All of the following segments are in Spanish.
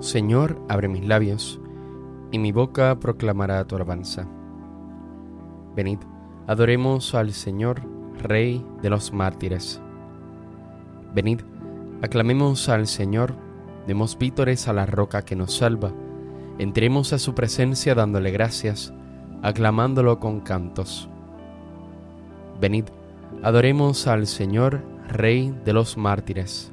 Señor, abre mis labios, y mi boca proclamará tu alabanza. Venid, adoremos al Señor, Rey de los mártires. Venid, aclamemos al Señor, demos vítores a la roca que nos salva, entremos a su presencia dándole gracias, aclamándolo con cantos. Venid, adoremos al Señor, Rey de los mártires.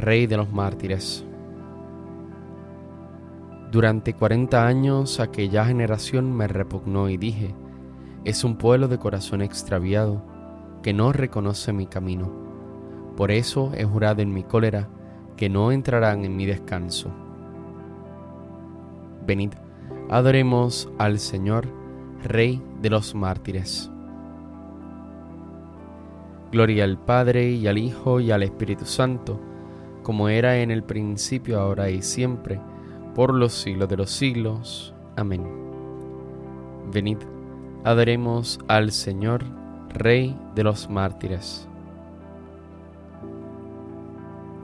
Rey de los mártires. Durante cuarenta años aquella generación me repugnó y dije, es un pueblo de corazón extraviado, que no reconoce mi camino. Por eso he jurado en mi cólera que no entrarán en mi descanso. Venid, adoremos al Señor, Rey de los mártires. Gloria al Padre y al Hijo y al Espíritu Santo, como era en el principio, ahora y siempre, por los siglos de los siglos. Amén. Venid, adoremos al Señor, Rey de los mártires.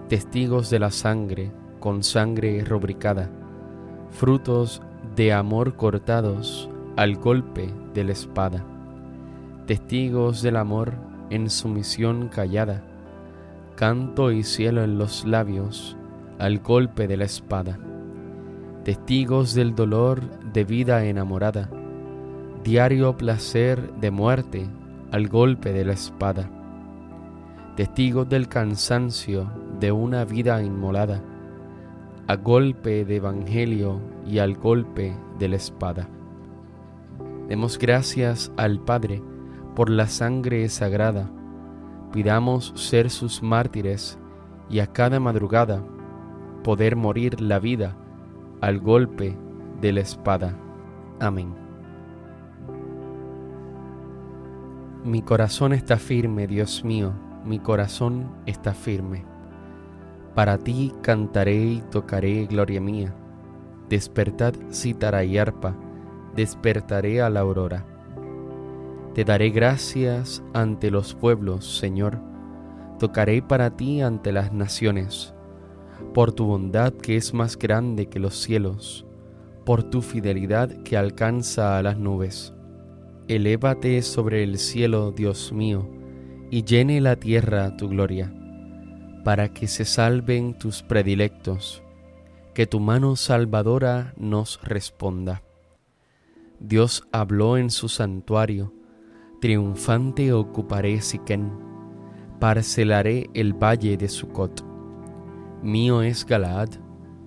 Testigos de la sangre, con sangre rubricada, frutos de amor cortados al golpe de la espada, testigos del amor en sumisión callada, canto y cielo en los labios al golpe de la espada, testigos del dolor de vida enamorada, diario placer de muerte al golpe de la espada, testigos del cansancio de una vida inmolada, a golpe de evangelio y al golpe de la espada. Demos gracias al Padre por la sangre sagrada. Pidamos ser sus mártires y a cada madrugada poder morir la vida al golpe de la espada. Amén. Mi corazón está firme, Dios mío, mi corazón está firme. Para ti cantaré y tocaré gloria mía. Despertad cítara y arpa despertaré a la aurora. Te daré gracias ante los pueblos, Señor, tocaré para ti ante las naciones, por tu bondad que es más grande que los cielos, por tu fidelidad que alcanza a las nubes. Elévate sobre el cielo, Dios mío, y llene la tierra tu gloria, para que se salven tus predilectos, que tu mano salvadora nos responda. Dios habló en su santuario, triunfante ocuparé Siquén, parcelaré el valle de Sucot. Mío es Galaad,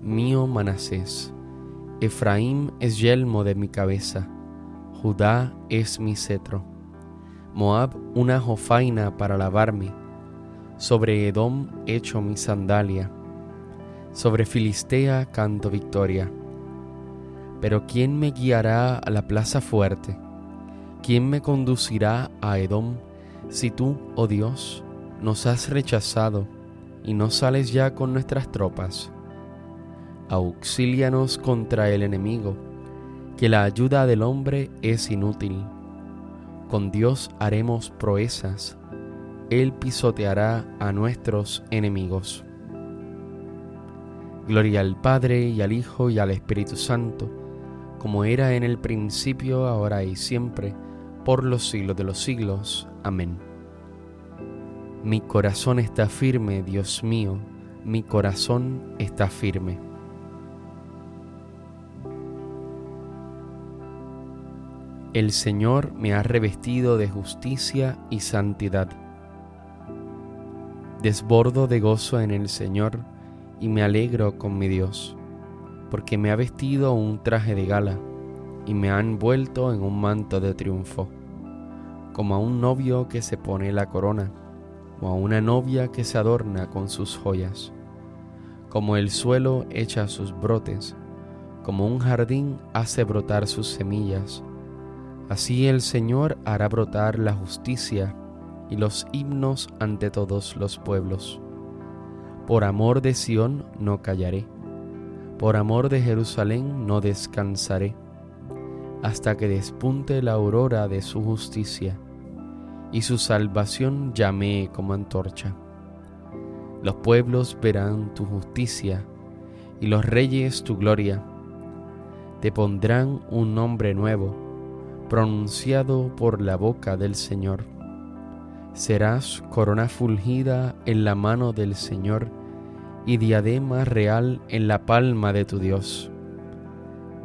mío Manasés, Efraín es yelmo de mi cabeza, Judá es mi cetro, Moab una jofaina para lavarme, sobre Edom echo mi sandalia, sobre Filistea canto victoria. Pero ¿quién me guiará a la plaza fuerte? ¿Quién me conducirá a Edom si tú, oh Dios, nos has rechazado y no sales ya con nuestras tropas? Auxílianos contra el enemigo, que la ayuda del hombre es inútil. Con Dios haremos proezas, Él pisoteará a nuestros enemigos. Gloria al Padre y al Hijo y al Espíritu Santo como era en el principio, ahora y siempre, por los siglos de los siglos. Amén. Mi corazón está firme, Dios mío, mi corazón está firme. El Señor me ha revestido de justicia y santidad. Desbordo de gozo en el Señor y me alegro con mi Dios, porque me ha vestido un traje de gala y me ha envuelto en un manto de triunfo, como a un novio que se pone la corona, o a una novia que se adorna con sus joyas, como el suelo echa sus brotes, como un jardín hace brotar sus semillas, Así el Señor hará brotar la justicia y los himnos ante todos los pueblos. Por amor de Sión no callaré, por amor de Jerusalén no descansaré, hasta que despunte la aurora de su justicia y su salvación llame como antorcha. Los pueblos verán tu justicia y los reyes tu gloria. Te pondrán un nombre nuevo pronunciado por la boca del Señor. Serás corona fulgida en la mano del Señor y diadema real en la palma de tu Dios.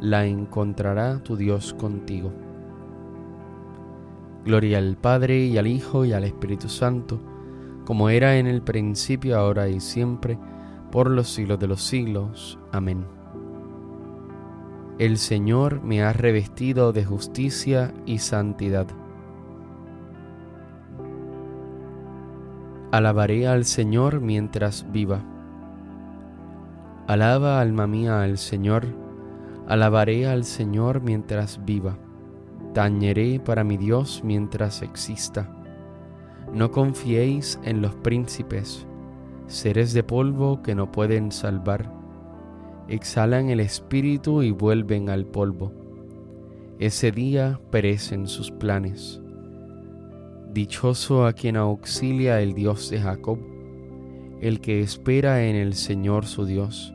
la encontrará tu Dios contigo. Gloria al Padre y al Hijo y al Espíritu Santo, como era en el principio, ahora y siempre, por los siglos de los siglos. Amén. El Señor me ha revestido de justicia y santidad Alabaré al Señor mientras viva. Alaba alma mía al Señor, alabaré al Señor mientras viva. Tañeré para mi Dios mientras exista. No confiéis en los príncipes, seres de polvo que no pueden salvar. Exhalan el espíritu y vuelven al polvo. Ese día perecen sus planes. Dichoso a quien auxilia el Dios de Jacob, el que espera en el Señor su Dios,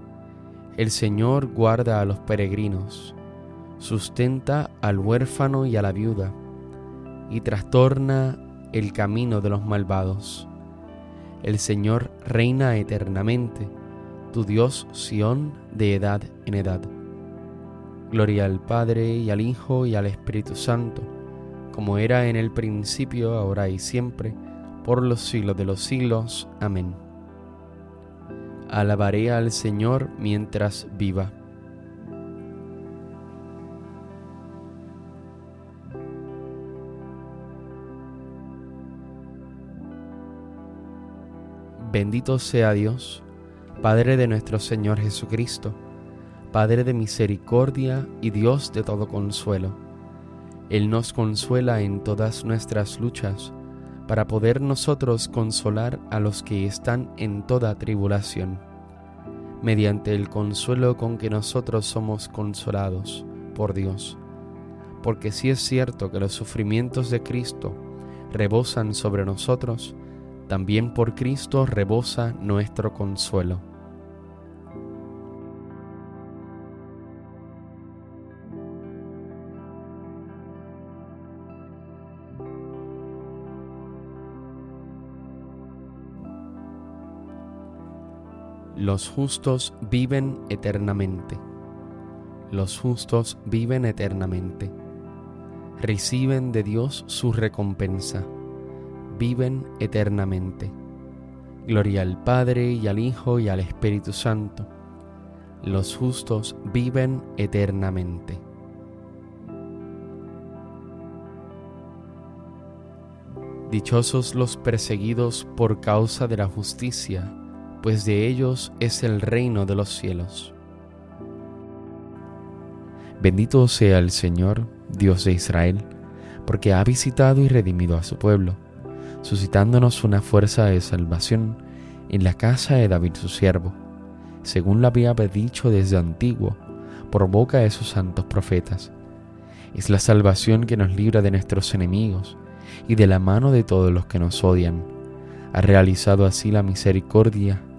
El Señor guarda a los peregrinos. Sustenta al huérfano y a la viuda. Y trastorna el camino de los malvados. El Señor reina eternamente, tu Dios Sión de edad en edad. Gloria al Padre y al Hijo y al Espíritu Santo como era en el principio, ahora y siempre, por los siglos de los siglos. Amén. Alabaré al Señor mientras viva. Bendito sea Dios, Padre de nuestro Señor Jesucristo, Padre de misericordia y Dios de todo consuelo él nos consuela en todas nuestras luchas, para poder nosotros consolar a los que están en toda tribulación, mediante el consuelo con que nosotros somos consolados por Dios. Porque si es cierto que los sufrimientos de Cristo rebosan sobre nosotros, también por Cristo rebosa nuestro consuelo Los justos viven eternamente. Los justos viven eternamente. Reciben de Dios su recompensa. Viven eternamente. Gloria al Padre y al Hijo y al Espíritu Santo, los justos viven eternamente. Dichosos los perseguidos por causa de la justicia, pues de ellos es el reino de los cielos. Bendito sea el Señor, Dios de Israel, porque ha visitado y redimido a su pueblo, suscitándonos una fuerza de salvación en la casa de David su siervo, según lo había dicho desde antiguo, por boca de sus santos profetas. Es la salvación que nos libra de nuestros enemigos y de la mano de todos los que nos odian. Ha realizado así la misericordia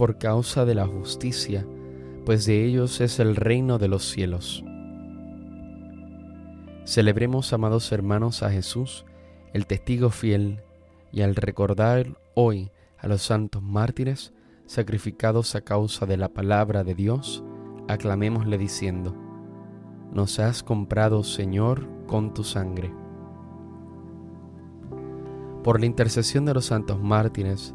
por causa de la justicia, pues de ellos es el reino de los cielos. Celebremos, amados hermanos, a Jesús, el testigo fiel, y al recordar hoy a los santos mártires sacrificados a causa de la palabra de Dios, aclamémosle diciendo, Nos has comprado, Señor, con tu sangre por la intercesión de los santos mártires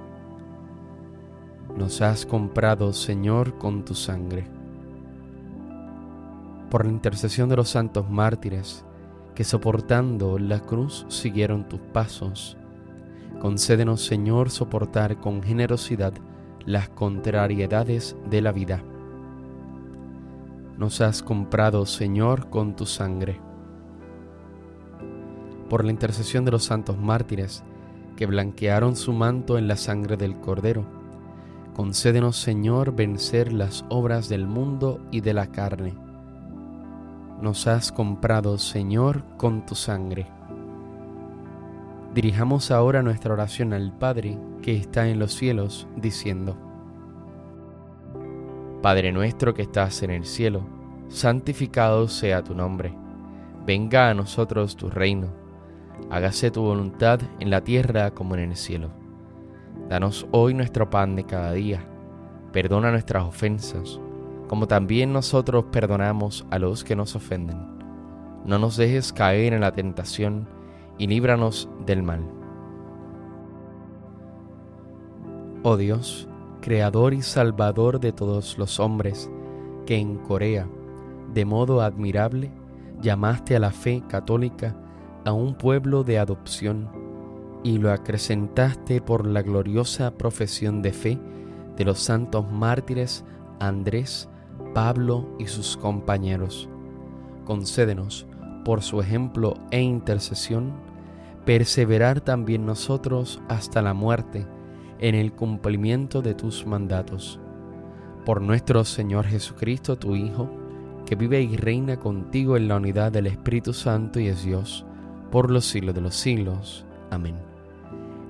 nos has comprado, Señor, con tu sangre. Por la intercesión de los santos mártires, que soportando la cruz siguieron tus pasos, concédenos, Señor, soportar con generosidad las contrariedades de la vida. Nos has comprado, Señor, con tu sangre. Por la intercesión de los santos mártires, que blanquearon su manto en la sangre del Cordero, Concédenos, Señor, vencer las obras del mundo y de la carne. Nos has comprado, Señor, con tu sangre. Dirijamos ahora nuestra oración al Padre que está en los cielos, diciendo, Padre nuestro que estás en el cielo, santificado sea tu nombre. Venga a nosotros tu reino. Hágase tu voluntad en la tierra como en el cielo. Danos hoy nuestro pan de cada día. Perdona nuestras ofensas, como también nosotros perdonamos a los que nos ofenden. No nos dejes caer en la tentación y líbranos del mal. Oh Dios, Creador y Salvador de todos los hombres, que en Corea, de modo admirable, llamaste a la fe católica a un pueblo de adopción y lo acrecentaste por la gloriosa profesión de fe de los santos mártires Andrés, Pablo y sus compañeros. Concédenos, por su ejemplo e intercesión, perseverar también nosotros hasta la muerte en el cumplimiento de tus mandatos. Por nuestro Señor Jesucristo, tu Hijo, que vive y reina contigo en la unidad del Espíritu Santo y es Dios, por los siglos de los siglos. Amén.